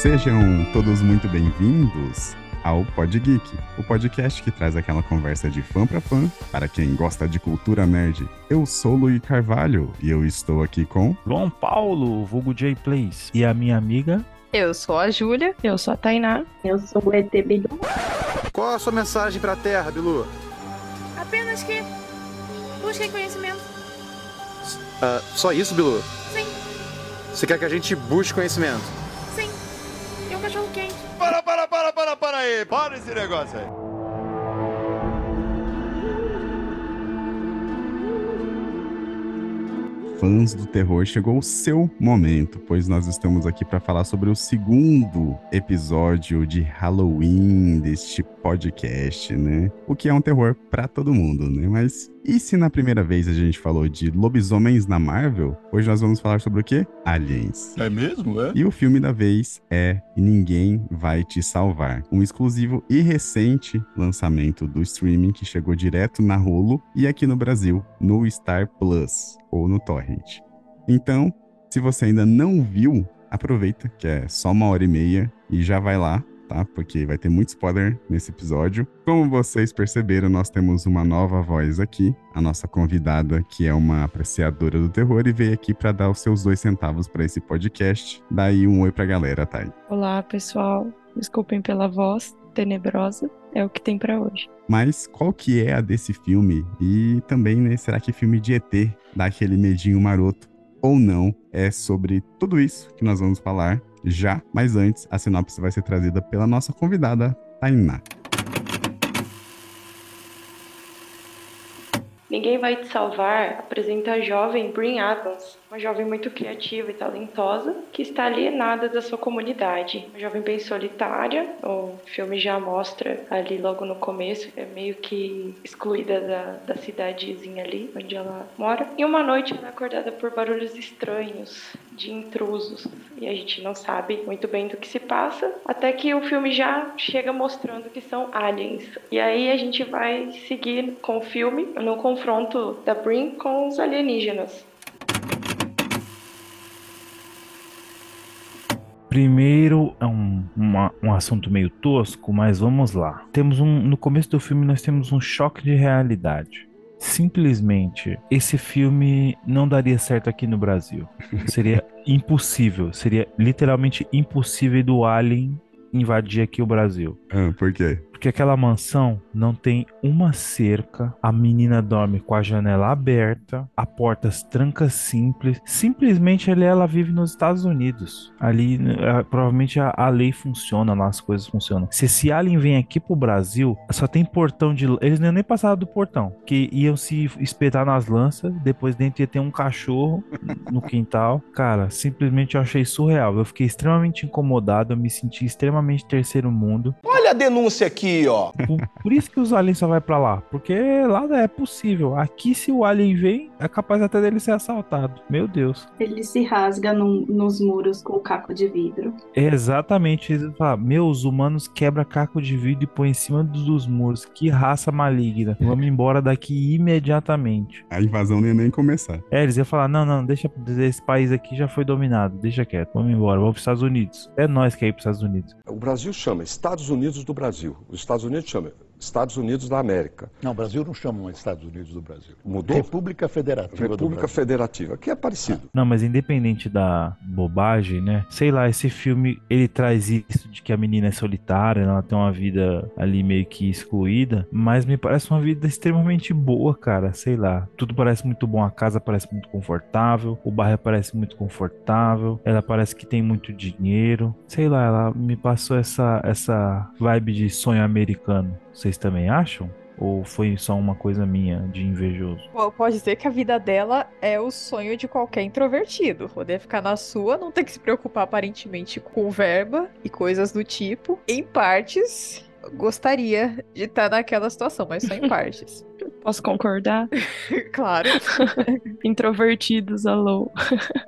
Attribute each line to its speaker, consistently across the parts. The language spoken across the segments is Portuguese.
Speaker 1: Sejam todos muito bem-vindos ao Pod Geek, o podcast que traz aquela conversa de fã para fã para quem gosta de cultura nerd. Eu sou Luiz Carvalho e eu estou aqui com
Speaker 2: João Paulo, vulgo J Plays, e a minha amiga
Speaker 3: eu sou a Júlia.
Speaker 4: Eu sou a Tainá.
Speaker 5: Eu sou o ET Bilu.
Speaker 6: Qual a sua mensagem para a Terra, Bilu?
Speaker 7: Apenas que busquem conhecimento.
Speaker 6: Uh, só isso, Bilu?
Speaker 7: Sim.
Speaker 6: Você quer que a gente busque conhecimento?
Speaker 7: Um cachorro quente.
Speaker 8: Para, para, para, para, para aí. Para esse negócio aí.
Speaker 1: fãs do terror, chegou o seu momento, pois nós estamos aqui para falar sobre o segundo episódio de Halloween deste podcast, né? O que é um terror para todo mundo, né? Mas e se na primeira vez a gente falou de lobisomens na Marvel, hoje nós vamos falar sobre o quê? Aliens.
Speaker 8: É mesmo, é?
Speaker 1: E o filme da vez é Ninguém Vai Te Salvar, um exclusivo e recente lançamento do streaming que chegou direto na Hulu e aqui no Brasil, no Star Plus ou no Torrent. Então, se você ainda não viu, aproveita que é só uma hora e meia e já vai lá tá? Porque vai ter muito spoiler nesse episódio. Como vocês perceberam, nós temos uma nova voz aqui, a nossa convidada, que é uma apreciadora do terror e veio aqui para dar os seus dois centavos para esse podcast. Daí um oi pra galera, Thay.
Speaker 4: Olá, pessoal. Desculpem pela voz tenebrosa. É o que tem para hoje.
Speaker 1: Mas qual que é a desse filme? E também, né, será que filme de ET dá aquele medinho maroto? Ou não, é sobre tudo isso que nós vamos falar já, mas antes, a sinopse vai ser trazida pela nossa convidada, Tainá.
Speaker 9: Ninguém Vai Te Salvar apresenta a jovem Brin Adams, uma jovem muito criativa e talentosa que está alienada da sua comunidade. Uma jovem bem solitária, o filme já mostra ali logo no começo, é meio que excluída da, da cidadezinha ali onde ela mora. E uma noite ela é acordada por barulhos estranhos de intrusos e a gente não sabe muito bem do que se passa, até que o filme já chega mostrando que são aliens. E aí a gente vai seguir com o filme no confronto da Brin com os alienígenas.
Speaker 2: Primeiro é um, uma, um assunto meio tosco, mas vamos lá. Temos um no começo do filme nós temos um choque de realidade simplesmente esse filme não daria certo aqui no Brasil. Seria impossível, seria literalmente impossível do Alien invadir aqui o Brasil.
Speaker 1: Ah, por quê?
Speaker 2: Porque aquela mansão não tem uma cerca, a menina dorme com a janela aberta, a porta tranca simples. Simplesmente ali ela vive nos Estados Unidos. Ali é, provavelmente a, a, lei funciona lá, as coisas funcionam. Se esse alien vem aqui pro Brasil, só tem portão de. Eles nem passaram do portão, que iam se espetar nas lanças, depois dentro ia ter um cachorro no quintal. Cara, simplesmente eu achei surreal. Eu fiquei extremamente incomodado, eu me senti extremamente terceiro mundo.
Speaker 8: Olha a denúncia aqui aqui, ó.
Speaker 2: Por, por, isso que os aliens só vai para lá, porque lá é possível. Aqui se o alien vem, é capaz até dele ser assaltado. Meu Deus.
Speaker 5: Ele se rasga no, nos muros com o caco de vidro.
Speaker 2: exatamente. Ele fala, meus humanos quebra caco de vidro e põe em cima dos muros. Que raça maligna. Vamos embora daqui imediatamente.
Speaker 1: A invasão nem nem começar.
Speaker 2: É, eles iam falar, não, não, deixa esse país aqui já foi dominado, deixa quieto, vamos embora, vamos para os Estados Unidos. É nós que é ir para os Estados Unidos.
Speaker 10: O Brasil chama Estados Unidos do Brasil. Os Estados Unidos chamam Estados Unidos da América.
Speaker 11: Não, o Brasil não chama Estados Unidos do Brasil.
Speaker 10: Mudou?
Speaker 11: República Federativa
Speaker 10: República Federativa, que é parecido.
Speaker 2: Não, mas independente da bobagem, né? Sei lá, esse filme, ele traz isso de que a menina é solitária, ela tem uma vida ali meio que excluída, mas me parece uma vida extremamente boa, cara, sei lá. Tudo parece muito bom, a casa parece muito confortável, o bairro parece muito confortável, ela parece que tem muito dinheiro. Sei lá, ela me passou essa essa vibe de sonho americano. Vocês também acham? Ou foi só uma coisa minha de invejoso?
Speaker 3: Pode ser que a vida dela é o sonho de qualquer introvertido. Poder ficar na sua, não ter que se preocupar aparentemente com verba e coisas do tipo. Em partes, gostaria de estar naquela situação, mas só em partes.
Speaker 4: Posso concordar?
Speaker 3: claro.
Speaker 4: Introvertidos, alô.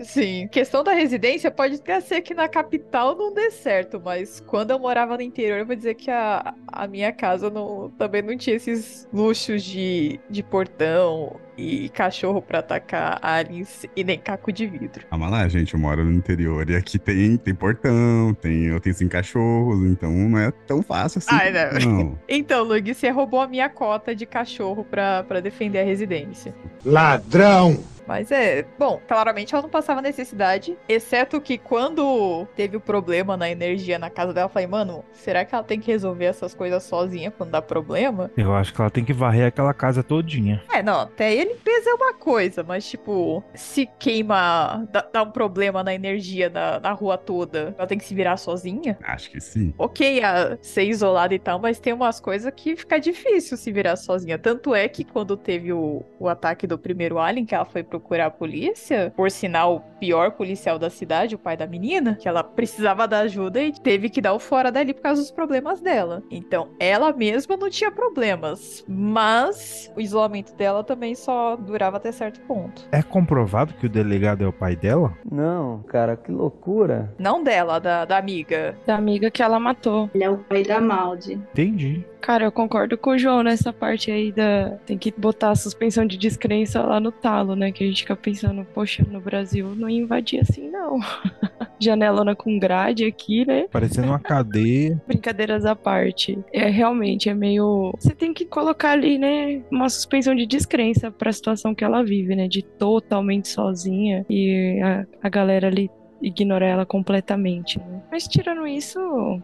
Speaker 3: Sim. Questão da residência pode até ser que na capital não dê certo, mas quando eu morava no interior, eu vou dizer que a, a minha casa não, também não tinha esses luxos de, de portão e cachorro pra atacar aliens e nem caco de vidro.
Speaker 1: Calma lá, gente, eu moro no interior e aqui tem, tem portão, tem, eu tenho cinco cachorros, então não é tão fácil assim.
Speaker 3: Ai, não.
Speaker 1: não.
Speaker 3: Então, Lug, você roubou a minha cota de cachorro pra, pra defender a residência.
Speaker 11: Ladrão!
Speaker 3: Mas é, bom, claramente ela não passava necessidade, exceto que quando teve o problema na energia na casa dela, eu falei, mano, será que ela tem que resolver essas coisas sozinha quando dá problema?
Speaker 2: Eu acho que ela tem que varrer aquela casa todinha.
Speaker 3: É, não, até aí a limpeza é uma coisa, mas tipo, se queima, dá, dá um problema na energia na, na rua toda, ela tem que se virar sozinha?
Speaker 1: Acho que sim.
Speaker 3: Ok, a ser isolada e tal, mas tem umas coisas que fica difícil se virar sozinha. Tanto é que quando teve o, o ataque do primeiro alien, que ela foi procurar a polícia, por sinal, o pior policial da cidade, o pai da menina, que ela precisava da ajuda e teve que dar o fora dali por causa dos problemas dela. Então, ela mesma não tinha problemas, mas o isolamento dela também só durava até certo ponto.
Speaker 2: É comprovado que o delegado é o pai dela?
Speaker 12: Não, cara, que loucura.
Speaker 3: Não dela, da, da amiga.
Speaker 4: Da amiga que ela matou.
Speaker 5: Ele é o pai da Maldi.
Speaker 2: Entendi.
Speaker 4: Cara, eu concordo com o João nessa parte aí da. Tem que botar a suspensão de descrença lá no talo, né? Que a gente fica pensando, poxa, no Brasil não ia invadir assim, não. Janelona com grade aqui, né?
Speaker 2: Parecendo uma cadeia.
Speaker 4: Brincadeiras à parte. É realmente, é meio. Você tem que colocar ali, né? Uma suspensão de descrença pra situação que ela vive, né? De totalmente sozinha. E a, a galera ali ignorar ela completamente. Né? Mas tirando isso,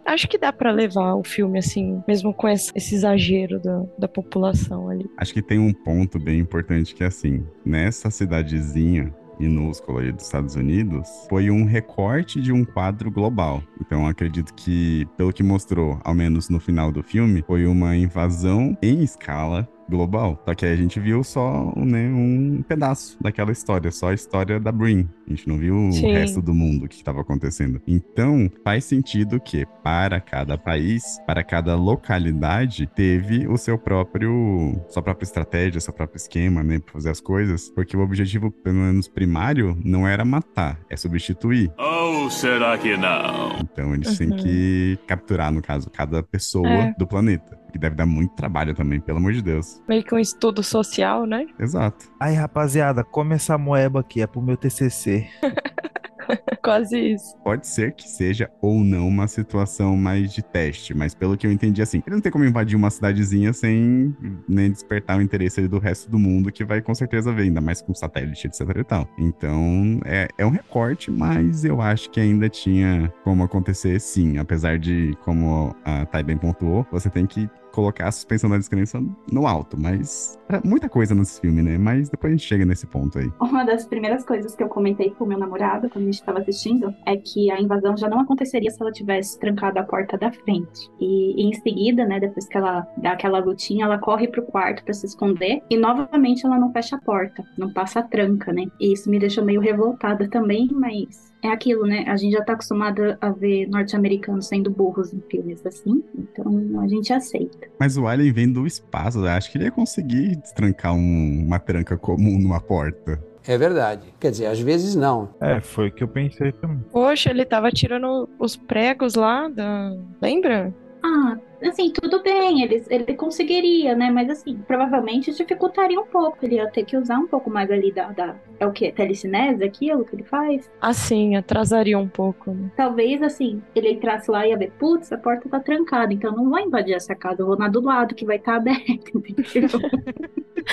Speaker 4: acho que dá pra levar o filme assim, mesmo com esse, esse exagero da, da população ali.
Speaker 1: Acho que tem um ponto bem importante que é assim, nessa cidadezinha minúscula aí dos Estados Unidos, foi um recorte de um quadro global. Então acredito que, pelo que mostrou, ao menos no final do filme, foi uma invasão em escala global. Só que aí a gente viu só né, um pedaço daquela história, só a história da Brin. A gente não viu
Speaker 4: Sim.
Speaker 1: o resto do mundo que estava acontecendo. Então, faz sentido que para cada país, para cada localidade, teve o seu próprio, sua própria estratégia, seu próprio esquema, né, para fazer as coisas, porque o objetivo, pelo menos primário, não era matar, é substituir.
Speaker 13: Ou será que não?
Speaker 1: Então, eles têm
Speaker 4: Uhum.
Speaker 1: que capturar, no caso, cada pessoa
Speaker 4: É.
Speaker 1: do planeta. Que deve dar muito trabalho também, pelo amor de Deus.
Speaker 4: Meio que um estudo social, né?
Speaker 1: Exato.
Speaker 2: Aí, rapaziada, come essa moeba aqui, é pro meu TCC.
Speaker 4: Quase isso.
Speaker 1: Pode ser que seja ou não uma situação mais de teste, mas pelo que eu entendi, assim, ele não tem como invadir uma cidadezinha sem nem despertar o interesse ali do resto do mundo, que vai com certeza ver, ainda mais com satélite, etc e tal. Então, é, é um recorte, mas eu acho que ainda tinha como acontecer sim, apesar de, como a Thay bem pontuou, você tem que colocar a suspensão da descrença no alto, mas é muita coisa nesse filme, né? Mas depois a gente chega nesse ponto aí.
Speaker 5: Uma das primeiras coisas que eu comentei com o meu namorado quando a gente estava assistindo é que a invasão já não aconteceria se ela tivesse trancado a porta da frente. E, em seguida, né, depois que ela dá aquela lutinha, ela corre pro quarto para se esconder e novamente ela não fecha a porta, não passa a tranca, né? E isso me deixou meio revoltada também, mas é aquilo, né? A gente já tá acostumado a ver norte-americanos sendo burros em filmes assim, então a gente aceita.
Speaker 1: Mas o Alien vem do espaço, eu acho que ele ia conseguir destrancar um- uma tranca comum numa porta.
Speaker 12: É verdade. Quer dizer, às vezes não.
Speaker 2: É, foi o que eu pensei também.
Speaker 4: Poxa, ele tava tirando os pregos lá da. Lembra?
Speaker 5: Ah, assim, tudo bem, ele, ele conseguiria, né? Mas assim, provavelmente dificultaria um pouco. Ele ia ter que usar um pouco mais ali da. da é o quê? Telecinese, aquilo que ele faz?
Speaker 4: Assim, atrasaria um pouco. Né?
Speaker 5: Talvez, assim, ele entrasse lá e ia ver, putz, a porta tá trancada, então eu não vou invadir essa casa, eu vou na do lado que vai estar aberta, entendeu?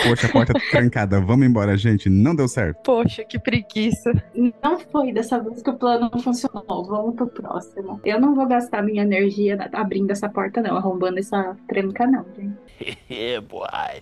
Speaker 1: Poxa, a porta tá trancada, vamos embora, gente. Não deu certo.
Speaker 4: Poxa, que preguiça.
Speaker 5: Não foi dessa vez que o plano não funcionou. Vamos pro próximo. Eu não vou gastar minha energia abrindo essa porta, não, arrombando essa tranca, não, gente.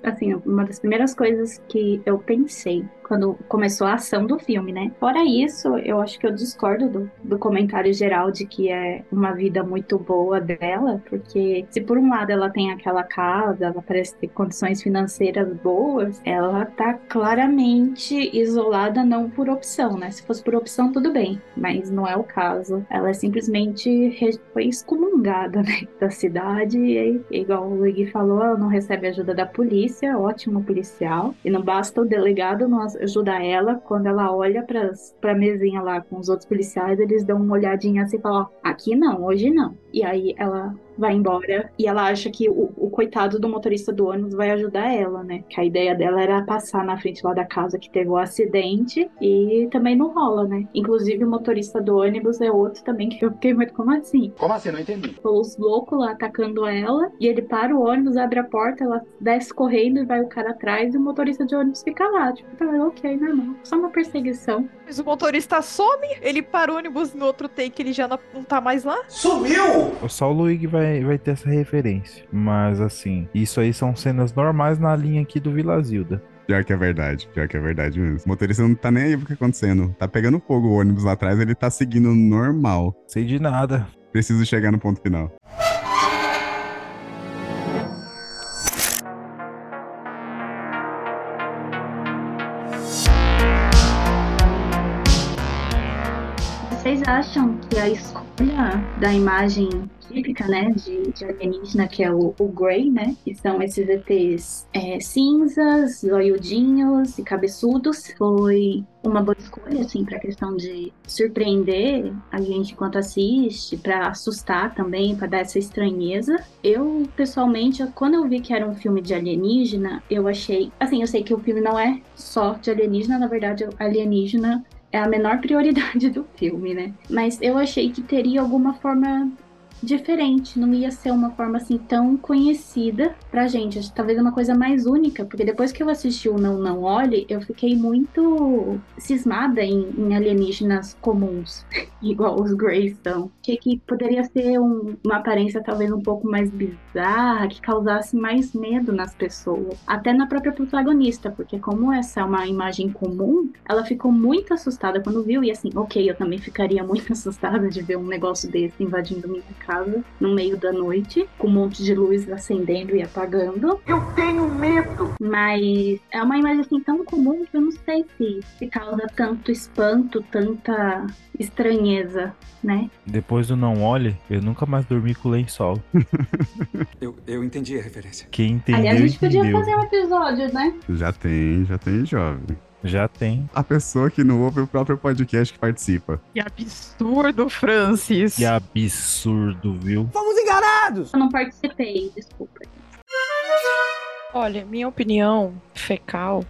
Speaker 5: Assim, uma das primeiras coisas que eu pensei quando começou a ação do filme, né? Fora isso, eu acho que eu discordo do, do comentário geral de que é uma vida muito boa dela, porque se por um lado ela tem aquela casa, ela parece ter condições financeiras boas, ela tá claramente isolada não por opção, né? Se fosse por opção, tudo bem, mas não é o caso. Ela é simplesmente foi excomungada, né, da cidade e, igual o Luigi falou, ela não recebe ajuda da polícia, ótimo policial, e não basta o delegado não ajudar ela, quando ela olha pras, pra mesinha lá com os outros policiais, eles dão uma olhadinha assim e falam, ó, aqui não, hoje não. E aí ela vai embora e ela acha que o, o coitado do motorista do ônibus vai ajudar ela, né? Que a ideia dela era passar na frente lá da casa que teve o acidente e também não rola, né? Inclusive o motorista do ônibus é outro também que eu fiquei muito como assim?
Speaker 8: Como assim? Não entendi.
Speaker 5: Os loucos lá atacando ela e ele para o ônibus, abre a porta, ela desce correndo e vai o cara atrás e o motorista de ônibus fica lá. Tipo, tá, ok, normal. Só uma perseguição.
Speaker 3: Mas o motorista some, ele para o ônibus no outro take, ele já não, não tá mais lá.
Speaker 8: Sumiu!
Speaker 2: Só o Luigi vai, vai ter essa referência. Mas assim, isso aí são cenas normais na linha aqui do Vila Zilda.
Speaker 1: Pior que é verdade, pior que é verdade mesmo. O motorista não tá nem aí pro que tá acontecendo. Tá pegando fogo o ônibus lá atrás, ele tá seguindo normal.
Speaker 2: Sei de nada.
Speaker 1: Preciso chegar no ponto final.
Speaker 5: Que a escolha da imagem típica, né, de, de alienígena, que é o, o Grey, né, que são esses ETs é, cinzas, zoiudinhos e cabeçudos, foi uma boa escolha, assim, a questão de surpreender a gente enquanto assiste, para assustar também, para dar essa estranheza. Eu, pessoalmente, quando eu vi que era um filme de alienígena, eu achei. Assim, eu sei que o filme não é só de alienígena, na verdade, alienígena é a menor prioridade do filme, né? Mas eu achei que teria alguma forma diferente, não ia ser uma forma assim tão conhecida pra gente. Que talvez uma coisa mais única, porque depois que eu assisti o Não Não Olhe, eu fiquei muito cismada em, em alienígenas comuns, igual os Greys são. Achei que poderia ser um- uma aparência talvez um pouco mais bizarra, que causasse mais medo nas pessoas, até na própria protagonista, porque como essa é uma imagem comum, ela ficou muito assustada quando viu, e assim, ok, eu também ficaria muito assustada de ver um negócio desse invadindo minha casa no meio da noite, com um monte de luz acendendo e apagando.
Speaker 8: Eu tenho medo!
Speaker 5: Mas é uma imagem assim tão comum que eu não sei se, se causa tanto espanto, tanta estranheza, né?
Speaker 2: Depois do Não Olhe, eu nunca mais dormi com lençol.
Speaker 14: Eu, eu entendi a referência.
Speaker 2: Quem entendeu,
Speaker 5: Aliás, a gente podia
Speaker 2: entendeu.
Speaker 5: fazer um episódio, né?
Speaker 1: Já tem, já tem jovem.
Speaker 2: Já tem.
Speaker 1: A pessoa que não ouve o próprio podcast que participa.
Speaker 3: Que absurdo, Francis.
Speaker 2: Que absurdo, viu?
Speaker 5: Fomos enganados! Eu não participei, desculpa.
Speaker 4: Olha, minha opinião fecal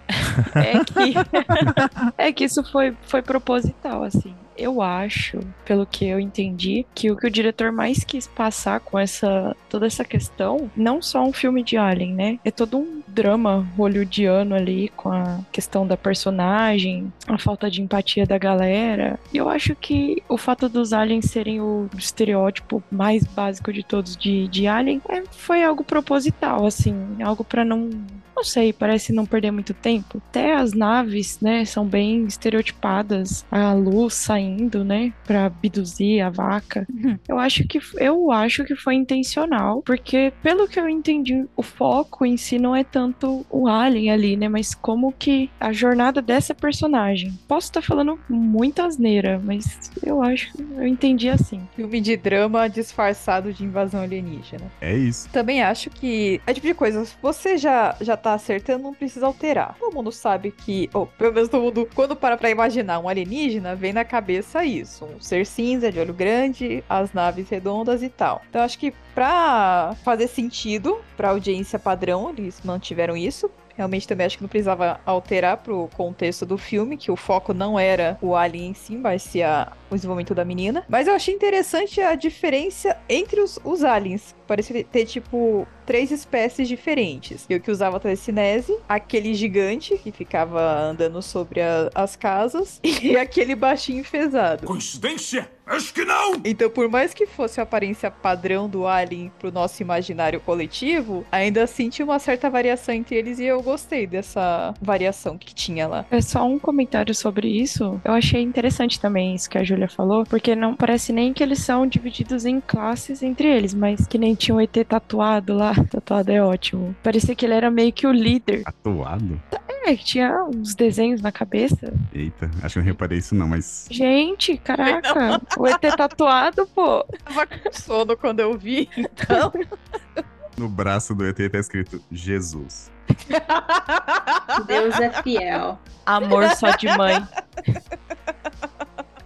Speaker 4: é que é que isso foi, foi proposital, assim. Eu acho, pelo que eu entendi, que o que o diretor mais quis passar com essa toda essa questão, não só um filme de Alien, né? É todo um drama hollywoodiano ali com a questão da personagem, a falta de empatia da galera. E eu acho que o fato dos aliens serem o estereótipo mais básico de todos de, de Alien é, foi algo proposital, assim, algo pra não não sei, parece não perder muito tempo. Até as naves, né, são bem estereotipadas, a luz saindo, né, para abduzir a vaca. Eu acho que eu acho que foi intencional, porque pelo que eu entendi, o foco em si não é tanto o alien ali, né, mas como que a jornada dessa personagem. Posso estar falando muita asneira, mas eu acho, eu entendi assim.
Speaker 3: Filme de drama disfarçado de invasão alienígena.
Speaker 1: É isso.
Speaker 3: Também acho que é tipo de coisa, você já, já tá acertando, não precisa alterar. Todo mundo sabe que, ou pelo menos todo mundo, quando para pra imaginar um alienígena, vem na cabeça isso: um ser cinza, de olho grande, as naves redondas e tal. Então acho que pra fazer sentido pra audiência padrão, eles mantiveram isso. Realmente também acho que não precisava alterar pro contexto do filme, que o foco não era o alien em si, mas sim a- o desenvolvimento da menina. Mas eu achei interessante a diferença entre os, os aliens. Parecia ter, tipo, três espécies diferentes. Eu que usava telecinese, aquele gigante que ficava andando sobre a- as casas, e aquele baixinho enfesado.
Speaker 13: Coincidência? Acho que não!
Speaker 3: Então, por mais que fosse a aparência padrão do Alien pro nosso imaginário coletivo, ainda assim tinha uma certa variação entre eles e eu gostei dessa variação que tinha lá.
Speaker 4: É só um comentário sobre isso. Eu achei interessante também isso que a Júlia falou, porque não parece nem que eles são divididos em classes entre eles, mas que nem tinha o ET tatuado lá. Tatuado é ótimo. Parecia que ele era meio que o líder.
Speaker 1: Atuado?
Speaker 4: É, que tinha uns desenhos na cabeça.
Speaker 1: Eita, acho que eu não reparei isso não, mas.
Speaker 4: Gente, caraca, o ET tatuado, pô.
Speaker 3: Tava com sono quando eu vi, então.
Speaker 1: No braço do ET tá escrito Jesus.
Speaker 5: Deus é fiel.
Speaker 4: Amor só de mãe.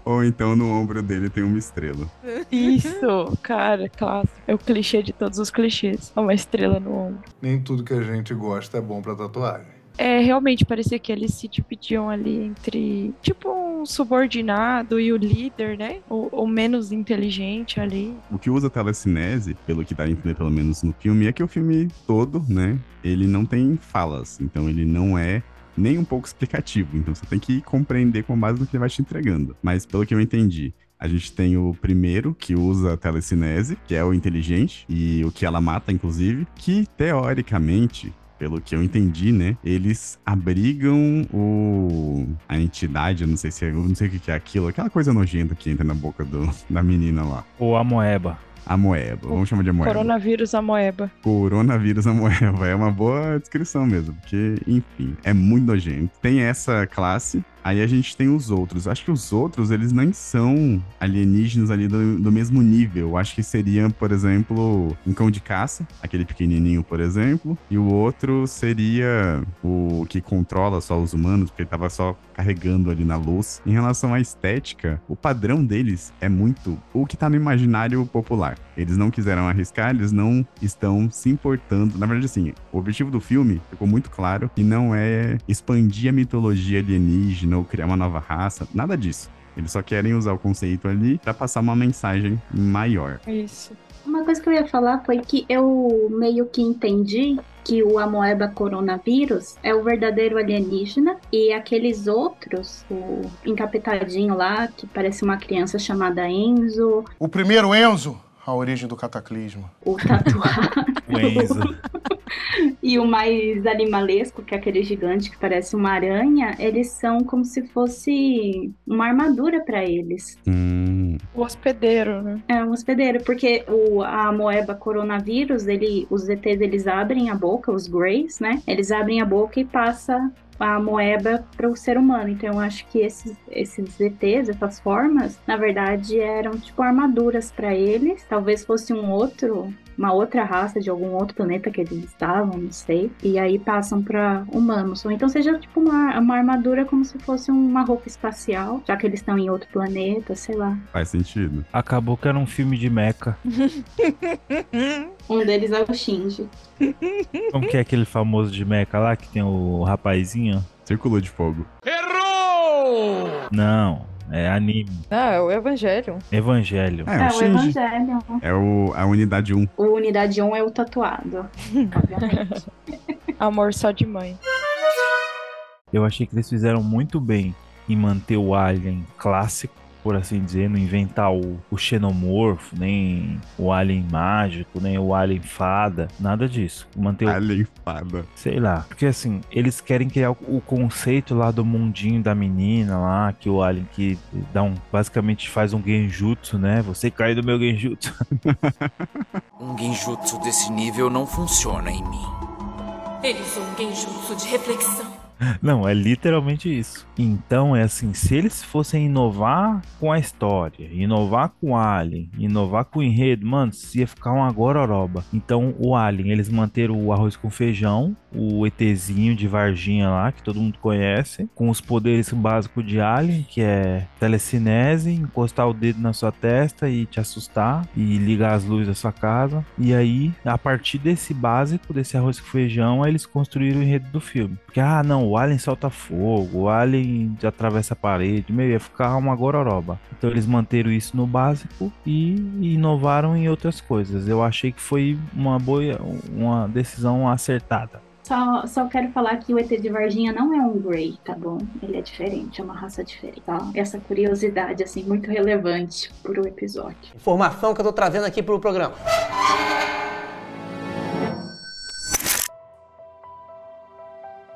Speaker 1: Ou então no ombro dele tem uma estrela.
Speaker 4: Isso, cara, clássico. É o clichê de todos os clichês. É uma estrela no ombro.
Speaker 15: Nem tudo que a gente gosta é bom pra tatuagem.
Speaker 4: É, realmente parecia que eles se dividiam ali entre, tipo, um subordinado e o líder, né? O, o menos inteligente ali.
Speaker 1: O que usa telecinese, pelo que dá a entender pelo menos no filme, é que o filme todo, né, ele não tem falas. Então ele não é nem um pouco explicativo. Então você tem que compreender com base no que ele vai te entregando. Mas pelo que eu entendi, a gente tem o primeiro, que usa a telecinese, que é o inteligente, e o que ela mata, inclusive, que teoricamente pelo que eu entendi, né? Eles abrigam o a entidade, eu não sei se é, eu não sei o que é aquilo, aquela coisa nojenta que entra na boca do, da menina lá.
Speaker 2: Ou a moeba.
Speaker 1: A moeba, vamos chamar de moeba.
Speaker 4: Coronavírus amoeba.
Speaker 1: Coronavírus amoeba, é uma boa descrição mesmo, porque, enfim, é muito nojento. Tem essa classe, Aí a gente tem os outros. Acho que os outros, eles nem são alienígenas ali do, do mesmo nível. Acho que seria, por exemplo, um cão de caça, aquele pequenininho, por exemplo. E o outro seria o que controla só os humanos, porque ele tava só carregando ali na luz. Em relação à estética, o padrão deles é muito o que tá no imaginário popular. Eles não quiseram arriscar, eles não estão se importando. Na verdade, assim, o objetivo do filme ficou muito claro e não é expandir a mitologia alienígena ou criar uma nova raça, nada disso. Eles só querem usar o conceito ali para passar uma mensagem maior.
Speaker 4: Isso.
Speaker 5: Uma coisa que eu ia falar foi que eu meio que entendi que o Amoeba coronavírus é o verdadeiro alienígena e aqueles outros, o encapetadinho lá, que parece uma criança chamada Enzo.
Speaker 15: O primeiro Enzo, a origem do cataclismo.
Speaker 5: O tatuado. e o mais animalesco, que é aquele gigante que parece uma aranha, eles são como se fosse uma armadura para eles.
Speaker 1: Hum.
Speaker 4: O hospedeiro, né?
Speaker 5: É, um hospedeiro, porque o, a moeba coronavírus, ele, os ETs, eles abrem a boca, os Greys, né? Eles abrem a boca e passa a moeba para o ser humano. Então eu acho que esses, esses ETs, essas formas, na verdade eram tipo armaduras para eles. Talvez fosse um outro uma outra raça de algum outro planeta que eles estavam, não sei, e aí passam para humanos. Ou então seja tipo uma, uma armadura como se fosse uma roupa espacial, já que eles estão em outro planeta, sei lá.
Speaker 1: Faz sentido.
Speaker 2: Acabou que era um filme de mecha.
Speaker 5: um deles é o Shinji.
Speaker 2: Como que é aquele famoso de mecha lá que tem o rapazinho?
Speaker 1: Círculo de Fogo.
Speaker 13: Errou!
Speaker 2: Não, é anime.
Speaker 3: Ah, é o Evangelho.
Speaker 2: Evangelho.
Speaker 5: É, o, Evangelho.
Speaker 1: É o, a unidade 1.
Speaker 5: O unidade 1 é o tatuado, obviamente.
Speaker 4: Amor só de mãe.
Speaker 2: Eu achei que eles fizeram muito bem em manter o Alien clássico por assim dizer, não inventar o, o xenomorfo, nem o alien mágico, nem o alien fada, nada disso. Manter
Speaker 1: alien
Speaker 2: o...
Speaker 1: fada.
Speaker 2: Sei lá. Porque assim, eles querem criar o, o, conceito lá do mundinho da menina lá, que o alien que dá um. basicamente faz um genjutsu, né? Você cai do meu genjutsu.
Speaker 16: um genjutsu desse nível não funciona em mim.
Speaker 7: Ele usou um genjutsu de reflexão.
Speaker 2: Não, é literalmente isso. Então é assim, se eles fossem inovar com a história, inovar com Alien, inovar com o enredo, mano, ia ficar uma gororoba. Então o Alien, eles manteram o arroz com feijão, o ETzinho de Varginha lá, que todo mundo conhece, com os poderes básicos de Alien, que é telecinese, encostar o dedo na sua testa e te assustar e ligar as luzes da sua casa. E aí, a partir desse básico, desse arroz com feijão, aí eles construíram o enredo do filme. Porque, ah, não, o Alien solta fogo, o Alien atravessa a parede, meio ia ficar uma gororoba. Então eles manteram isso no básico e inovaram em outras coisas. Eu achei que foi uma boa, uma decisão acertada.
Speaker 5: Só, só quero falar que o ET de Varginha não é um Grey, tá bom? Ele é diferente, é uma raça diferente. Tá? Essa curiosidade, assim, muito relevante pro episódio.
Speaker 17: Informação que eu tô trazendo aqui pro programa.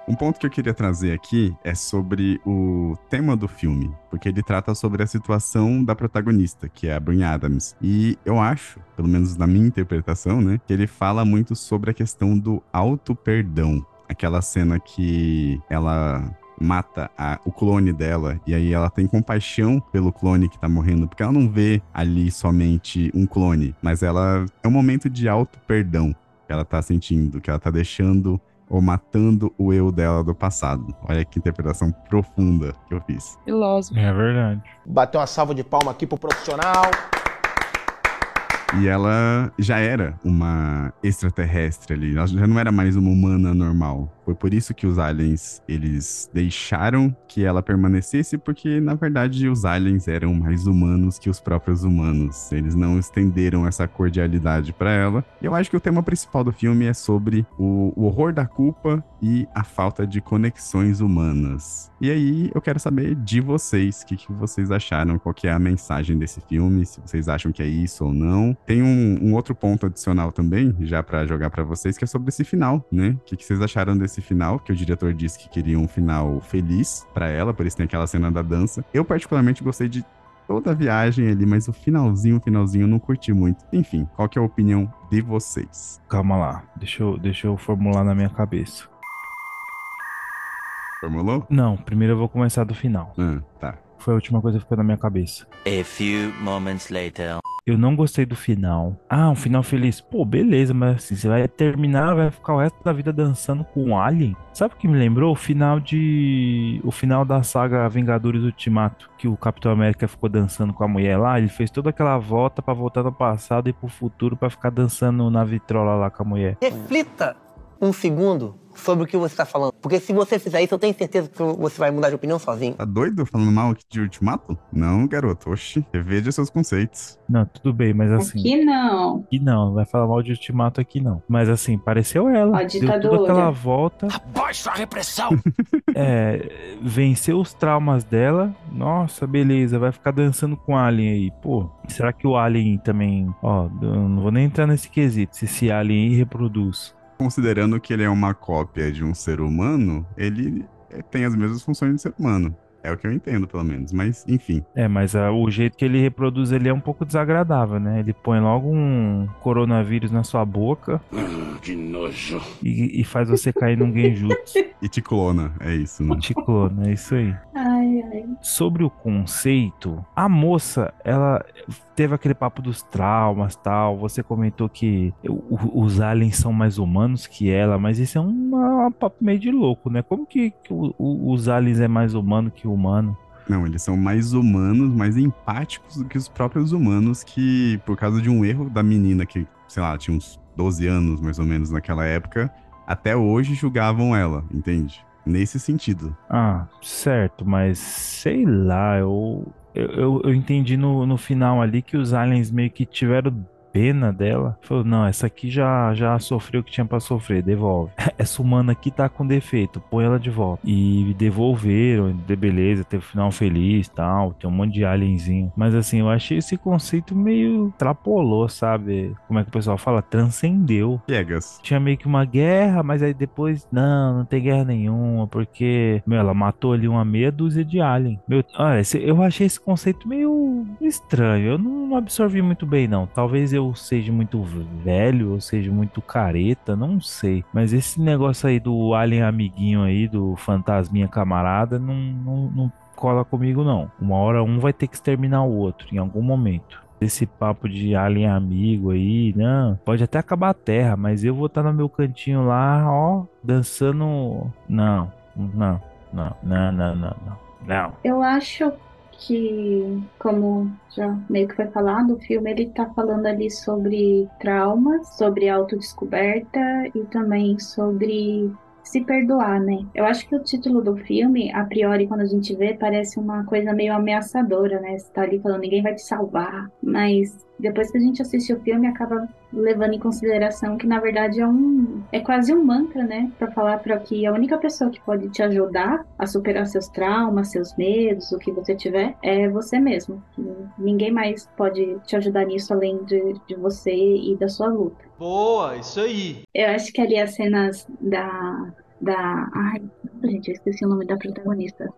Speaker 1: Um ponto que eu queria trazer aqui é sobre o tema do filme, porque ele trata sobre a situação da protagonista, que é a Bryn Adams. E eu acho, pelo menos na minha interpretação, né, que ele fala muito sobre a questão do auto-perdão. Aquela cena que ela mata a, o clone dela e aí ela tem compaixão pelo clone que tá morrendo, porque ela não vê ali somente um clone, mas ela é um momento de auto perdão que ela tá sentindo, que ela tá deixando ou matando o eu dela do passado. Olha que interpretação profunda que eu fiz.
Speaker 4: Filósofo.
Speaker 2: É verdade.
Speaker 17: Bateu uma salva de palma aqui pro profissional.
Speaker 1: E ela já era uma extraterrestre ali, ela já não era mais uma humana normal. Foi por isso que os aliens, eles deixaram que ela permanecesse, porque na verdade os aliens eram mais humanos que os próprios humanos. Eles não estenderam essa cordialidade para ela. E eu acho que o tema principal do filme é sobre o, o horror da culpa e a falta de conexões humanas. E aí eu quero saber de vocês, o que, que vocês acharam, qual que é a mensagem desse filme, se vocês acham que é isso ou não. Tem um, um outro ponto adicional também, já para jogar para vocês, que é sobre esse final, né? O que, que vocês acharam desse final? Que o diretor disse que queria um final feliz para ela, por isso tem aquela cena da dança. Eu particularmente gostei de toda a viagem ali, mas o finalzinho, o finalzinho eu não curti muito. Enfim, qual que é a opinião de vocês?
Speaker 2: Calma lá, deixa eu, deixa eu formular na minha cabeça.
Speaker 1: Formulou?
Speaker 2: Não, primeiro eu vou começar do final.
Speaker 1: Ah, tá.
Speaker 2: Foi a última coisa que ficou na minha cabeça.
Speaker 18: A few moments later.
Speaker 2: Eu não gostei do final. Ah, um final feliz. Pô, beleza, mas assim, você vai terminar, vai ficar o resto da vida dançando com um alien. Sabe o que me lembrou? O final de. O final da saga Vingadores Ultimato. Que o Capitão América ficou dançando com a mulher lá. Ele fez toda aquela volta para voltar no passado e pro futuro para ficar dançando na vitrola lá com a mulher.
Speaker 17: Reflita um segundo sobre o que você está falando. Porque se você fizer isso, eu tenho certeza que você vai mudar de opinião sozinho.
Speaker 1: Tá doido falando mal aqui de Ultimato? Não, garoto. Oxi, reveja seus conceitos.
Speaker 2: Não, tudo bem, mas assim.
Speaker 5: Aqui não.
Speaker 2: Aqui não, não vai falar mal de Ultimato aqui não. Mas assim, pareceu ela.
Speaker 5: A
Speaker 2: Deu
Speaker 5: ditadura.
Speaker 2: toda aquela volta.
Speaker 18: Abaixa a repressão!
Speaker 2: É, venceu os traumas dela. Nossa, beleza, vai ficar dançando com o Alien aí. Pô, será que o Alien também. Ó, não vou nem entrar nesse quesito, se esse Alien aí reproduz.
Speaker 1: Considerando que ele é uma cópia de um ser humano, ele eh, tem as mesmas funções de ser humano. É o que eu entendo, pelo menos. Mas, enfim.
Speaker 2: É, mas ah, o jeito que ele reproduz ele é um pouco desagradável, né? Ele põe logo um coronavírus na sua boca
Speaker 18: que nojo.
Speaker 2: e, e faz você cair num genjutsu.
Speaker 1: E te clona, é isso, né?
Speaker 2: Te clona, é isso aí. Sobre o conceito, a moça, ela teve aquele papo dos traumas tal. Você comentou que os aliens são mais humanos que ela, mas isso é um, papo meio de louco, né? Como que, que o- o- os aliens é mais humano que o humano?
Speaker 1: Não, eles são mais humanos, mais empáticos do que os próprios humanos que, por causa de um erro da menina que, sei lá, tinha uns 12 anos mais ou menos naquela época, até hoje julgavam ela, entende? Nesse sentido.
Speaker 2: Ah, certo, mas sei lá, eu, eu, eu, entendi no, no final ali que os aliens meio que tiveram pena dela. Falou, não, essa aqui já, já sofreu o que tinha pra sofrer, devolve. Essa humana aqui tá com defeito, põe ela de volta. E devolveram, de beleza, teve final feliz tal, tem um monte de alienzinho. Mas assim, eu achei esse conceito meio trapolou, sabe? Como é que o pessoal fala? Transcendeu.
Speaker 1: Piegas.
Speaker 2: Tinha meio que uma guerra, mas aí depois, não, não tem guerra nenhuma, porque, meu, ela matou ali uma meia dúzia de alien. Meu, olha, eu achei esse conceito meio estranho. Eu não absorvi muito bem, não. Talvez eu seja muito velho, ou seja muito careta, não sei. Mas esse negócio aí do alien amiguinho aí, do fantasminha camarada, não, não, não cola comigo, não. Uma hora um vai ter que exterminar o outro, em algum momento. Esse papo de alien amigo aí, não. Pode até acabar a terra, mas eu vou estar no meu cantinho lá, ó, dançando. Não, não, não, não, não, não. Não.
Speaker 5: Eu acho que, como já meio que foi falado, o filme ele tá falando ali sobre traumas, sobre autodescoberta e também sobre se perdoar, né? Eu acho que o título do filme, a priori, quando a gente vê, parece uma coisa meio ameaçadora, né? Você tá ali falando, ninguém vai te salvar. Mas depois que a gente assiste o filme, acaba levando em consideração que, na verdade, é um... É quase um mantra, né? Pra falar para que a única pessoa que pode te ajudar a superar seus traumas, seus medos, o que você tiver, é você mesmo. Ninguém mais pode te ajudar nisso além de, de você e da sua luta.
Speaker 19: Boa, isso aí.
Speaker 5: Eu acho que ali as cenas da. da. Ai, gente, eu esqueci o nome da protagonista.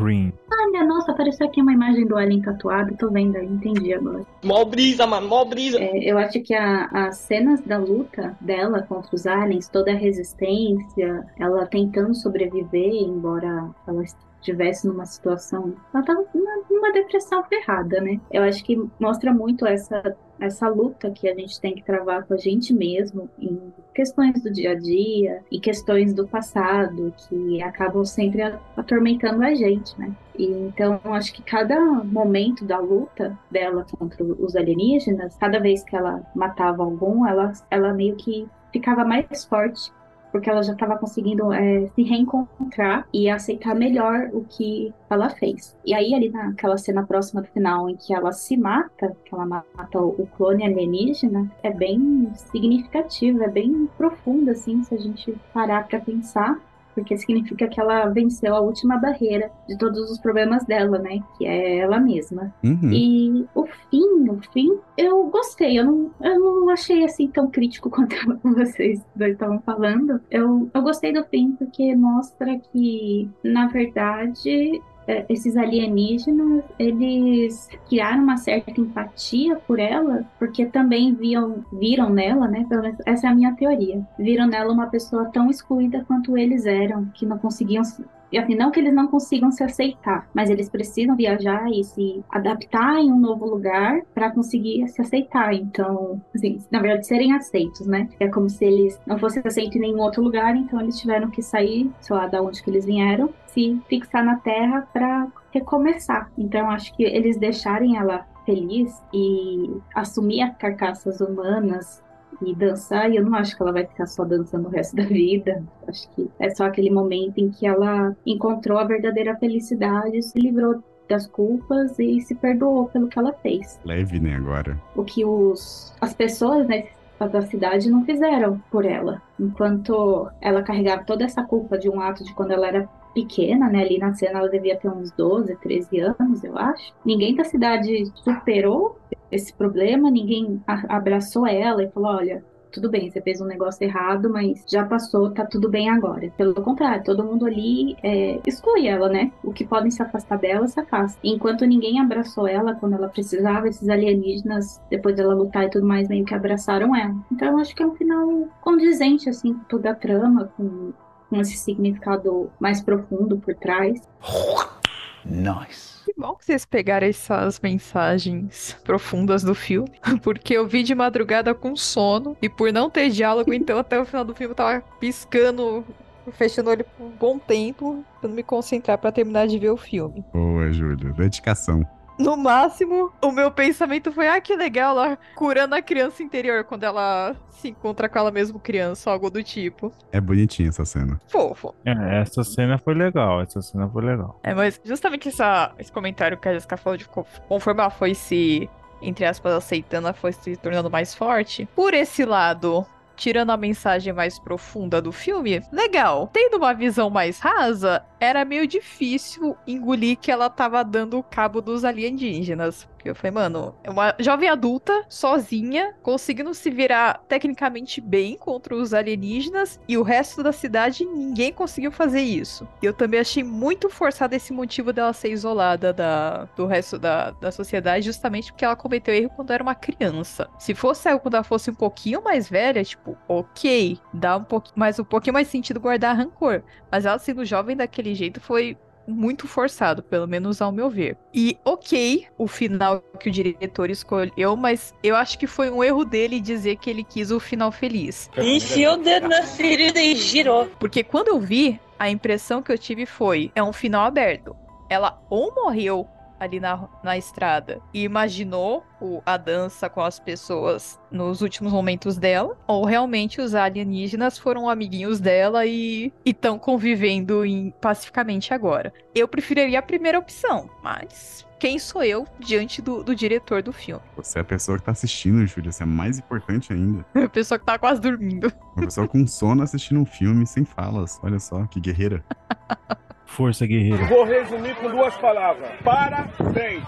Speaker 2: Green.
Speaker 5: Olha, nossa, apareceu aqui uma imagem do Alien tatuado, tô vendo aí, entendi agora.
Speaker 19: Mó brisa, mano, mó brisa.
Speaker 5: É, eu acho que a- as cenas da luta dela contra os aliens, toda a resistência, ela tentando sobreviver, embora ela estivesse numa situação. Ela tava numa depressão ferrada, né? Eu acho que mostra muito essa essa luta que a gente tem que travar com a gente mesmo em questões do dia a dia e questões do passado que acabam sempre atormentando a gente, né? E então acho que cada momento da luta dela contra os alienígenas, cada vez que ela matava algum, ela, ela meio que ficava mais forte porque ela já estava conseguindo é, se reencontrar e aceitar melhor o que ela fez. E aí, ali naquela cena próxima do final, em que ela se mata, que ela mata o clone alienígena, é bem significativo, é bem profundo, assim, se a gente parar para pensar porque significa que ela venceu a última barreira de todos os problemas dela, né? Que é ela mesma.
Speaker 1: Uhum.
Speaker 5: E o fim, o fim, eu gostei. Eu não, eu não achei assim tão crítico quanto vocês dois estavam falando. Eu, eu gostei do fim porque mostra que, na verdade, esses alienígenas, eles criaram uma certa empatia por ela, porque também viam, viram nela, né? Pelo menos essa é a minha teoria. Viram nela uma pessoa tão excluída quanto eles eram, que não conseguiam e assim, não que eles não consigam se aceitar, mas eles precisam viajar e se adaptar em um novo lugar para conseguir se aceitar. Então, assim, na verdade, serem aceitos, né? É como se eles não fossem aceitos em nenhum outro lugar, então eles tiveram que sair, sei lá, da onde que eles vieram, se fixar na Terra para recomeçar. Então, acho que eles deixarem ela feliz e assumir as carcaças humanas e dançar, e eu não acho que ela vai ficar só dançando o resto da vida. Acho que é só aquele momento em que ela encontrou a verdadeira felicidade, se livrou das culpas e se perdoou pelo que ela fez.
Speaker 1: Leve, né, agora.
Speaker 5: O que os, as pessoas né, da cidade não fizeram por ela. Enquanto ela carregava toda essa culpa de um ato de quando ela era pequena, né? Ali na cena ela devia ter uns 12, 13 anos, eu acho. Ninguém da cidade superou esse problema, ninguém abraçou ela e falou: olha, tudo bem, você fez um negócio errado, mas já passou, tá tudo bem agora. Pelo contrário, todo mundo ali é, exclui ela, né? O que podem se afastar dela, se afasta. Enquanto ninguém abraçou ela quando ela precisava, esses alienígenas, depois dela lutar e tudo mais, meio que abraçaram ela. Então eu acho que é um final condizente, assim, com toda a trama, com, com esse significado mais profundo por trás.
Speaker 3: Nice. Que bom que vocês pegaram essas mensagens profundas do filme, porque eu vi de madrugada com sono e por não ter diálogo, então até o final do filme eu tava piscando fechando o olho por um bom tempo pra não me concentrar para terminar de ver o filme.
Speaker 1: Boa, Júlia. Dedicação.
Speaker 3: No máximo, o meu pensamento foi: ah, que legal, ela curando a criança interior quando ela se encontra com ela mesma criança, algo do tipo.
Speaker 1: É bonitinha essa cena.
Speaker 3: Fofo.
Speaker 2: É, essa cena foi legal, essa cena foi legal.
Speaker 3: É, mas justamente essa, esse comentário que a Jessica falou de conforme ela foi se, entre aspas, aceitando, ela foi se tornando mais forte. Por esse lado, tirando a mensagem mais profunda do filme, legal. Tendo uma visão mais rasa, era meio difícil engolir que ela tava dando cabo dos alienígenas. Eu falei, mano, é uma jovem adulta, sozinha, conseguindo se virar tecnicamente bem contra os alienígenas e o resto da cidade ninguém conseguiu fazer isso. E eu também achei muito forçado esse motivo dela ser isolada da, do resto da, da sociedade, justamente porque ela cometeu erro quando era uma criança. Se fosse algo quando ela fosse um pouquinho mais velha, tipo, ok, dá um pouquinho, mais um pouquinho mais sentido guardar rancor. Mas ela sendo jovem daquele jeito foi muito forçado, pelo menos ao meu ver. E ok, o final que o diretor escolheu, mas eu acho que foi um erro dele dizer que ele quis o final feliz.
Speaker 20: Enfiou o dedo na ferida e girou.
Speaker 3: Porque quando eu vi, a impressão que eu tive foi: é um final aberto. Ela ou morreu ali na, na estrada e imaginou o, a dança com as pessoas nos últimos momentos dela, ou realmente os alienígenas foram amiguinhos dela e estão convivendo em, pacificamente agora. Eu preferiria a primeira opção, mas quem sou eu diante do, do, diretor do filme.
Speaker 1: Você é a pessoa que tá assistindo, Júlia. Você é mais importante ainda.
Speaker 3: a pessoa que tá quase dormindo.
Speaker 1: Uma pessoa com sono assistindo um filme sem falas. Olha só, que guerreira.
Speaker 2: Força guerreira.
Speaker 13: Vou resumir com duas palavras. Parabéns.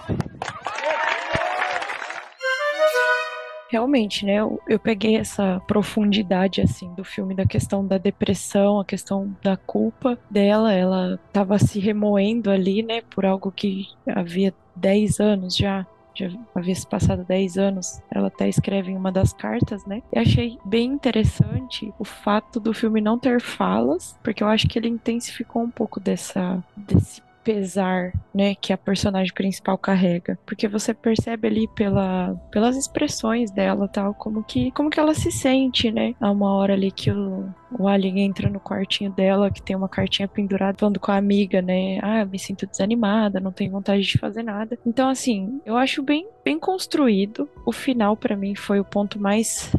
Speaker 4: realmente, né? Eu, eu, peguei essa profundidade, assim, do filme, da questão da depressão, a questão da culpa dela. Ela estava se remoendo ali, né? Por algo que havia 10 anos já já havia se passado 10 anos, ela até escreve em uma das cartas, né? E achei bem interessante o fato do filme não ter falas, porque eu acho que ele intensificou um pouco dessa, desse pesar, né, que a personagem principal carrega, porque você percebe ali pela, pelas expressões dela, tal, como que como que ela se sente, né? Há uma hora ali que o, o Alien entra no quartinho dela, que tem uma cartinha pendurada, falando com a amiga, né? Ah, me sinto desanimada, não tenho vontade de fazer nada. Então, assim, eu acho bem, bem construído. O final, para mim, foi o ponto mais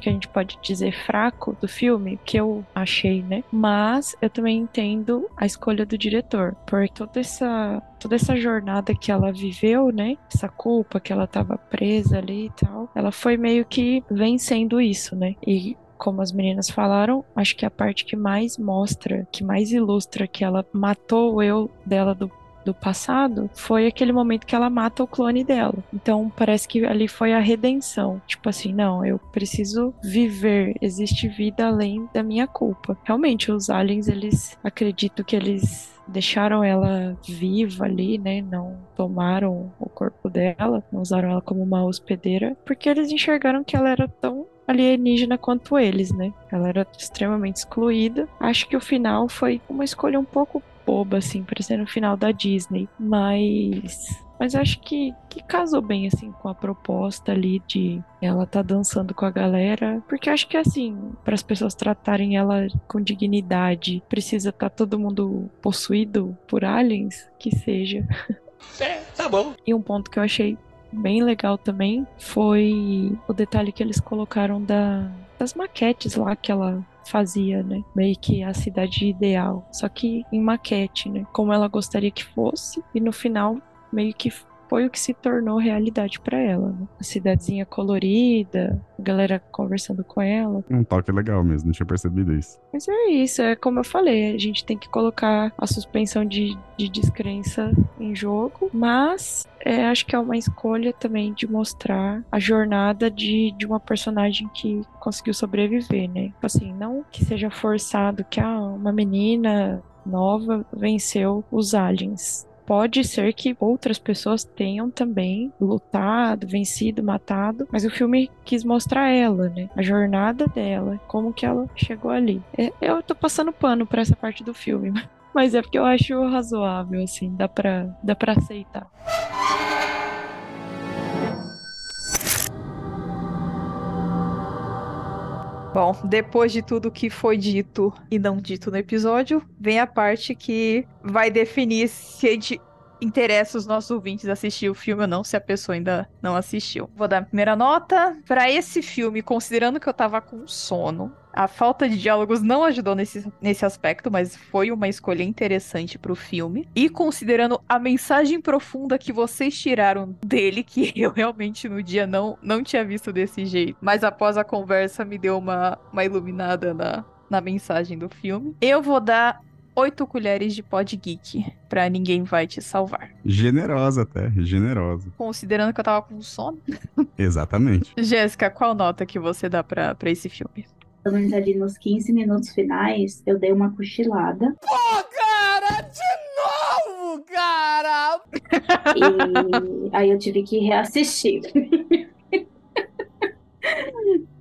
Speaker 4: que a gente pode dizer fraco do filme, que eu achei, né? Mas eu também entendo a escolha do diretor, por toda essa toda essa jornada que ela viveu, né? Essa culpa que ela estava presa ali e tal, ela foi meio que vencendo isso, né? E como as meninas falaram, acho que a parte que mais mostra, que mais ilustra que ela matou o eu dela do do passado foi aquele momento que ela mata o clone dela. Então parece que ali foi a redenção. Tipo assim, não, eu preciso viver, existe vida além da minha culpa. Realmente, os aliens, eles acredito que eles deixaram ela viva ali, né? Não tomaram o corpo dela, não usaram ela como uma hospedeira, porque eles enxergaram que ela era tão alienígena quanto eles, né? Ela era extremamente excluída. Acho que o final foi uma escolha um pouco boba, assim, parecendo o final da Disney. Mas. Mas acho que, que casou bem, assim, com a proposta ali de ela tá dançando com a galera. Porque acho que, assim, para as pessoas tratarem ela com dignidade, precisa estar tá todo mundo possuído por aliens? Que seja.
Speaker 18: É, tá bom.
Speaker 4: E um ponto que eu achei bem legal também foi o detalhe que eles colocaram da, das maquetes lá que ela fazia, né? Meio que a cidade ideal. Só que em maquete, né? Como ela gostaria que fosse. E no final, meio que foi o que se tornou realidade para ela. Né? A cidadezinha colorida, a galera conversando com ela.
Speaker 1: Um toque legal mesmo, não tinha percebido isso.
Speaker 4: Mas é isso, é como eu falei, a gente tem que colocar a suspensão de, de descrença em jogo, mas é, acho que é uma escolha também de mostrar a jornada de, de uma personagem que conseguiu sobreviver, né? Tipo assim, não que seja forçado que ah, uma menina nova venceu os aliens pode ser que outras pessoas tenham também lutado, vencido, matado, mas o filme quis mostrar ela, né? A jornada dela, como que ela chegou ali. É, eu tô passando pano para essa parte do filme, mas é porque eu acho razoável, assim, dá pra, dá pra aceitar.
Speaker 3: Bom, depois de tudo que foi dito e não dito no episódio, vem a parte que vai definir se a gente interessa os nossos ouvintes assistir o filme ou não, se a pessoa ainda não assistiu. Vou dar a primeira nota. Para esse filme, considerando que eu tava com sono, a falta de diálogos não ajudou nesse, nesse aspecto, mas foi uma escolha interessante pro filme. E considerando a mensagem profunda que vocês tiraram dele, que eu realmente no dia não, não tinha visto desse jeito, mas após a conversa me deu uma, uma iluminada na, na mensagem do filme. Eu vou dar oito colheres de pod geek pra Ninguém Vai Te Salvar.
Speaker 1: Generosa até, generosa.
Speaker 3: Considerando que eu tava com sono.
Speaker 1: Exatamente.
Speaker 3: Jéssica, qual nota que você dá pra, pra esse filme?
Speaker 5: Pelo menos ali nos 15 minutos finais, eu dei uma cochilada.
Speaker 18: Pô, cara, de novo, cara!
Speaker 5: E aí eu tive que reassistir.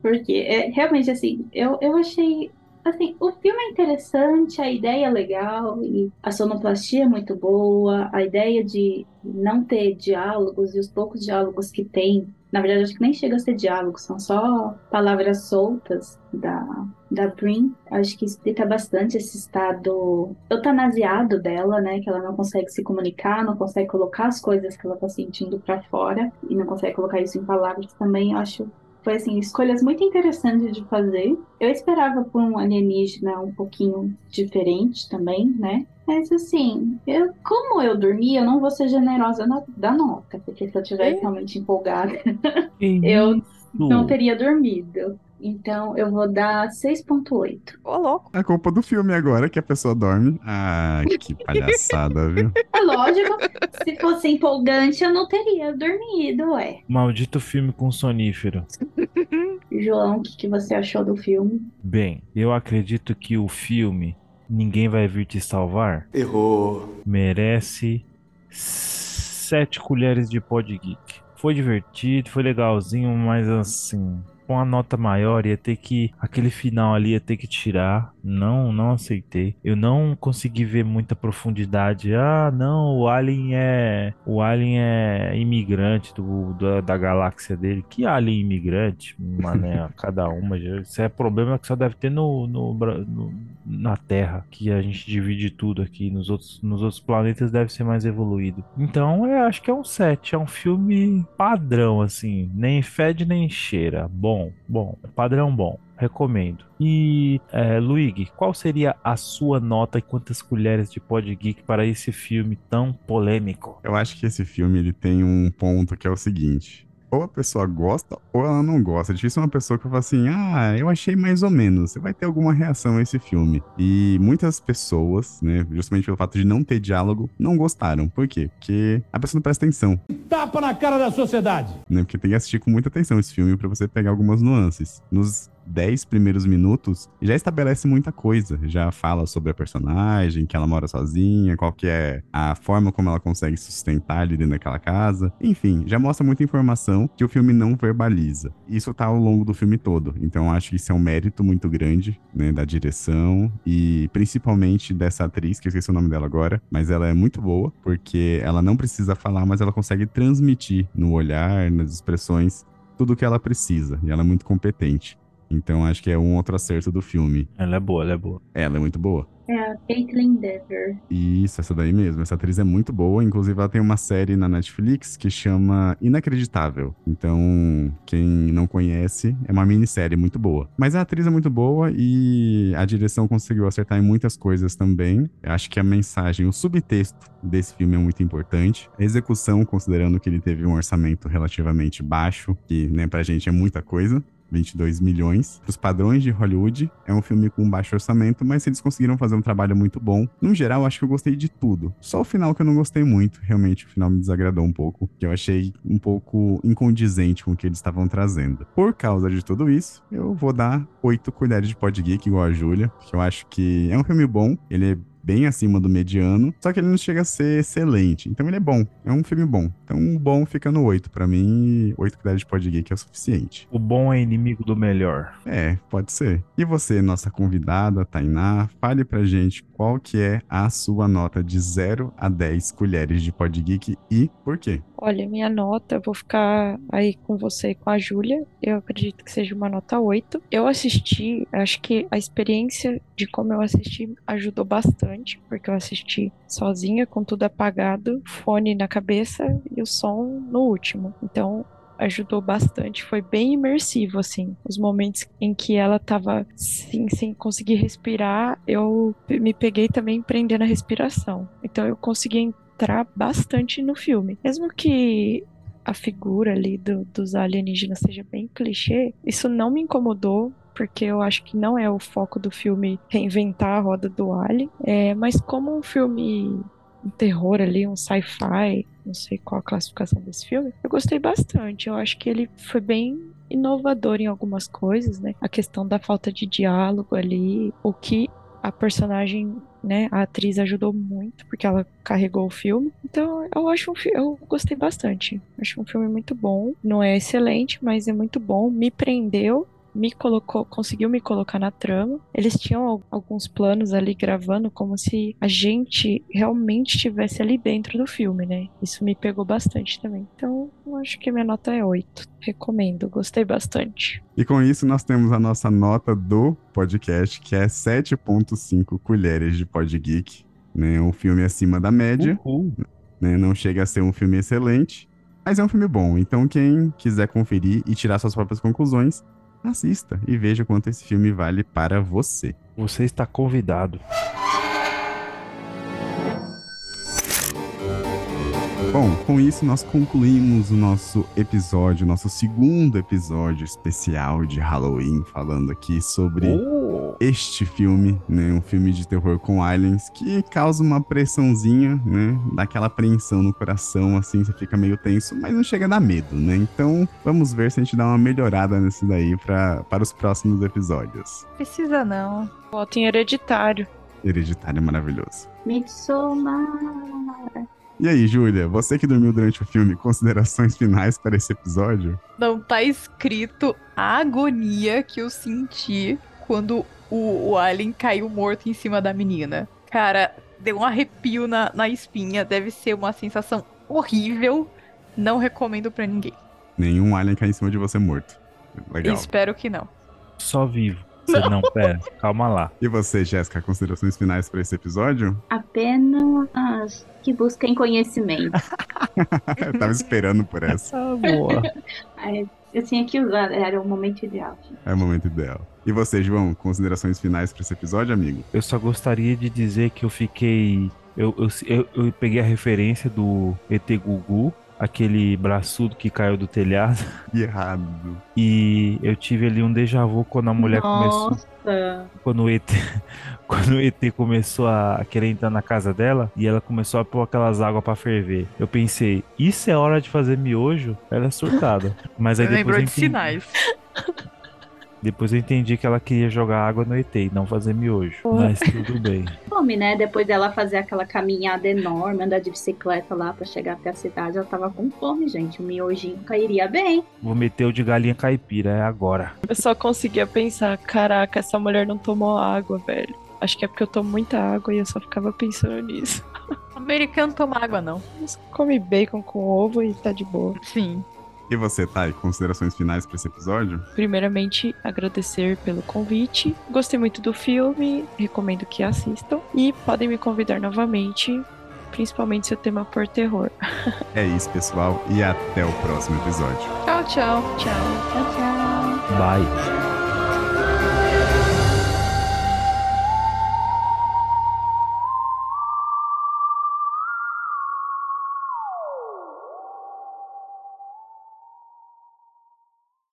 Speaker 5: Porque, é, realmente, assim, eu, eu achei Assim, o filme é interessante, a ideia é legal, e a sonoplastia é muito boa, a ideia de não ter diálogos e os poucos diálogos que tem, na verdade acho que nem chega a ser diálogos, são só palavras soltas da, da Brin. Acho que explica bastante esse estado eutanasiado dela, né? Que ela não consegue se comunicar, não consegue colocar as coisas que ela tá sentindo para fora e não consegue colocar isso em palavras também. Eu acho foi assim, escolhas muito interessantes de fazer. Eu esperava por um alienígena um pouquinho diferente também, né? Mas assim, eu, como eu dormi, eu não vou ser generosa na, da nota, porque se eu tivesse realmente empolgada, eu não teria dormido. Então eu vou dar 6.8.
Speaker 3: Ô, louco.
Speaker 1: É culpa do filme agora que a pessoa dorme. Ah, que palhaçada, viu?
Speaker 5: É lógico, se fosse empolgante eu não teria dormido, ué.
Speaker 2: Maldito filme com sonífero.
Speaker 5: João, o que, que você achou do filme?
Speaker 2: Bem, eu acredito que o filme Ninguém Vai Vir Te Salvar
Speaker 6: Errou.
Speaker 2: merece sete colheres de pod geek. Foi divertido, foi legalzinho, mas assim, pôr uma nota maior, ia ter que. Aquele final ali ia ter que tirar. Não, não aceitei. Eu não consegui ver muita profundidade. Ah, não, o Alien é. O Alien é imigrante do, da, da galáxia dele. Que Alien imigrante? Mané, cada uma. Isso é problema que só deve ter no, no, no, na Terra. Que a gente divide tudo aqui. Nos outros, nos outros planetas deve ser mais evoluído. Então, eu acho que é um 7. É um filme padrão, assim. Nem fede nem cheira. Bom, bom. Padrão bom. Recomendo. E, é, Luigi, qual seria a sua nota e quantas colheres de Pod Geek para esse filme tão polêmico?
Speaker 1: Eu acho que esse filme ele tem um ponto que é o seguinte ou a pessoa gosta ou ela não gosta. É difícil uma pessoa que fala assim, ah, eu achei mais ou menos. Você vai ter alguma reação a esse filme. E muitas pessoas, né, justamente pelo fato de não ter diálogo, não gostaram. Por quê? Porque a pessoa não presta atenção.
Speaker 18: Tapa na cara da sociedade.
Speaker 1: Né? Porque tem que assistir com muita atenção esse filme para você pegar algumas nuances. Nos 10 primeiros minutos, já estabelece muita coisa. Já fala sobre a personagem, que ela mora sozinha, qual que é a forma como ela consegue sustentar ali dentro daquela casa. Enfim, já mostra muita informação que o filme não verbaliza. Isso tá ao longo do filme todo. Então acho que isso é um mérito muito grande, né, da direção e principalmente dessa atriz, que eu esqueci o nome dela agora, mas ela é muito boa, porque ela não precisa falar, mas ela consegue transmitir no olhar, nas expressões, tudo o que ela precisa. E ela é muito competente. Então acho que é um outro acerto do filme.
Speaker 2: Ela é boa, ela é boa.
Speaker 1: Ela é muito boa.
Speaker 5: É a Caitlyn Dever.
Speaker 1: Isso, essa daí mesmo. Essa atriz é muito boa. Inclusive, ela tem uma série na Netflix que chama Inacreditável. Então, quem não conhece, é uma minissérie muito boa. Mas a atriz é muito boa e a direção conseguiu acertar em muitas coisas também. Eu acho que a mensagem, o subtexto desse filme é muito importante. A execução, considerando que ele teve um orçamento relativamente baixo, que, né, pra gente é muita coisa. 22 milhões. Os padrões de Hollywood, é um filme com baixo orçamento, mas eles conseguiram fazer um trabalho muito bom. No geral, acho que eu gostei de tudo. Só o final que eu não gostei muito, realmente o final me desagradou um pouco, que eu achei um pouco incondizente com o que eles estavam trazendo. Por causa de tudo isso, eu vou dar 8 colheres de pod geek igual a Júlia, que eu acho que é um filme bom, ele é bem acima do mediano, só que ele não chega a ser excelente. Então ele é bom, é um filme bom. Então o bom fica no 8 para mim, e 8 colheres de pod geek é o suficiente.
Speaker 2: O bom é inimigo do melhor.
Speaker 1: É, pode ser. E você, nossa convidada, Tainá, fale pra gente qual que é a sua nota de 0 a 10 colheres de pod geek e por quê?
Speaker 4: Olha, minha nota, vou ficar aí com você com a Júlia. Eu acredito que seja uma nota 8. Eu assisti, acho que a experiência de como eu assisti ajudou bastante, porque eu assisti sozinha, com tudo apagado, fone na cabeça e o som no último. Então, ajudou bastante, foi bem imersivo, assim. Os momentos em que ela tava assim, sem conseguir respirar, eu me peguei também prendendo a respiração. Então eu consegui entrar bastante no filme. Mesmo que a figura ali do, dos alienígenas seja bem clichê, isso não me incomodou, porque eu acho que não é o foco do filme reinventar a roda do Alien. É, mas como um filme um terror ali, um sci-fi, não sei qual a classificação desse filme, eu gostei bastante. Eu acho que ele foi bem inovador em algumas coisas, né? A questão da falta de diálogo ali, o que a personagem, né, a atriz ajudou muito porque ela carregou o filme. Então, eu acho um eu gostei bastante. Acho um filme muito bom. Não é excelente, mas é muito bom. Me prendeu me colocou, conseguiu me colocar na trama. Eles tinham alguns planos ali gravando como se a gente realmente estivesse ali dentro do filme, né? Isso me pegou bastante também. Então, eu acho que minha nota é 8. Recomendo, gostei bastante.
Speaker 1: E com isso, nós temos a nossa nota do podcast, que é 7,5 colheres de Pod Geek. Né? Um filme acima da média. Né? Não chega a ser um filme excelente, mas é um filme bom. Então, quem quiser conferir e tirar suas próprias conclusões, assista e veja quanto esse filme vale para você.
Speaker 2: Você está convidado.
Speaker 1: Bom, com isso nós concluímos o nosso episódio, nosso segundo episódio especial de Halloween, falando aqui sobre oh. Este filme, né? Um filme de terror com aliens que causa uma pressãozinha, né? Daquela apreensão no coração, assim, você fica meio tenso, mas não chega a dar medo, né? Então, vamos ver se a gente dá uma melhorada nesse daí pra, para os próximos episódios.
Speaker 3: Precisa não.
Speaker 4: Voto em hereditário.
Speaker 1: Hereditário é maravilhoso.
Speaker 5: Midsommar.
Speaker 1: E aí, Júlia, você que dormiu durante o filme, considerações finais para esse episódio?
Speaker 3: Não tá escrito a agonia que eu senti quando o, o alien caiu morto em cima da menina. Cara, deu um arrepio na, na espinha, deve ser uma sensação horrível. Não recomendo pra ninguém.
Speaker 1: Nenhum alien cai em cima de você morto. Legal.
Speaker 3: Espero que não.
Speaker 2: Só vivo. Você não, pera, calma lá.
Speaker 1: E você, Jéssica, considerações finais para esse episódio?
Speaker 5: Apenas que busquem conhecimento.
Speaker 1: Eu tava esperando por essa.
Speaker 2: Ah, boa.
Speaker 5: Aí, Eu tinha que usar, era o momento ideal. gente.
Speaker 1: É o momento ideal. E você, João, considerações finais para esse episódio, amigo?
Speaker 2: Eu só gostaria de dizer que eu fiquei. Eu, eu, eu, eu peguei a referência do ET Gugu, aquele braçudo que caiu do telhado.
Speaker 1: Errado.
Speaker 2: E eu tive ali um déjà vu quando a mulher começou.
Speaker 5: Nossa.
Speaker 2: Quando o ET, quando o ET começou a querer entrar na casa dela e ela começou a pôr aquelas águas pra ferver. Eu pensei, isso é hora de fazer miojo? Ela é surtada. Mas aí depois
Speaker 3: Lembrou
Speaker 2: eu
Speaker 3: de
Speaker 2: entendi,
Speaker 3: sinais.
Speaker 2: Depois eu entendi que ela queria jogar água no ET e não fazer miojo. Mas tudo bem.
Speaker 5: Fome, né? Depois dela fazer aquela caminhada enorme, andar de bicicleta lá pra chegar até a cidade, ela tava com fome, gente. O miojinho cairia bem.
Speaker 2: Vou meter o de galinha caipira, é agora.
Speaker 4: Eu só conseguia pensar, caraca, essa mulher não tomou água, velho. Acho que é porque eu tomo muita água e eu só ficava pensando nisso.
Speaker 3: Americano toma água, não.
Speaker 4: Mas come bacon com ovo e tá de boa.
Speaker 3: Sim.
Speaker 1: E você, Thay, considerações finais para esse episódio?
Speaker 4: Primeiramente, agradecer pelo convite. Gostei muito do filme, recomendo que assistam. E podem me convidar novamente, principalmente se o tema for terror.
Speaker 1: É isso, pessoal, e até o próximo episódio.
Speaker 3: Tchau, tchau.
Speaker 4: Tchau.
Speaker 5: Tchau, tchau.
Speaker 2: Bye.